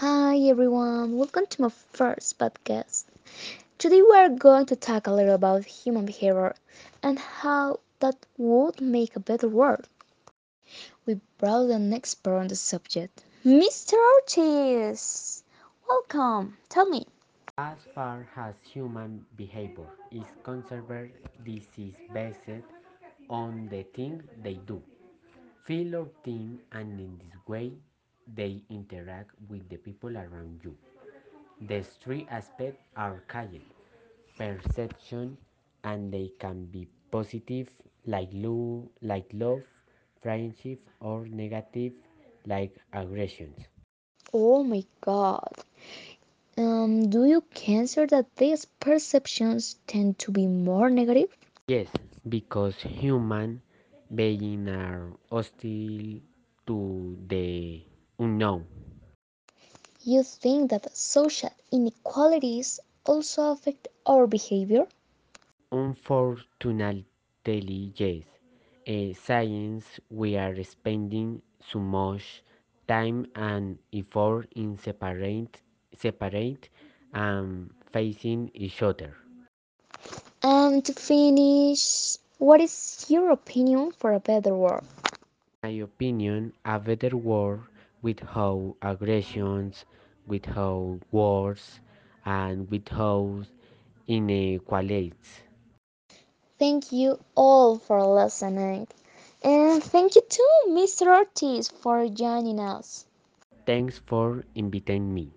Hi everyone, welcome to my first podcast. Today we are going to talk a little about human behavior and how that would make a better world. We brought an expert on the subject, Mr. Ortiz. Welcome. Tell me, As far as human behavior is concerned, this is based on the things they do, feel or think, and in this way they interact with the people around you. The three aspects are calle, perception, and they can be positive like love, like love, friendship, or negative like aggressions. oh my god, um, do you consider that these perceptions tend to be more negative? Yes, because human beings are hostile to the unknown. You think that social inequalities also affect our behavior? Unfortunately, yes. Uh, science, we are spending so much time and effort in separate, separate and facing each other. And to finish, what is your opinion for a better world? my opinion, a better world without aggressions, with without wars, and with without inequalities. Thank you all for listening. And thank you too, Mr. Ortiz, for joining us. Thanks for inviting me.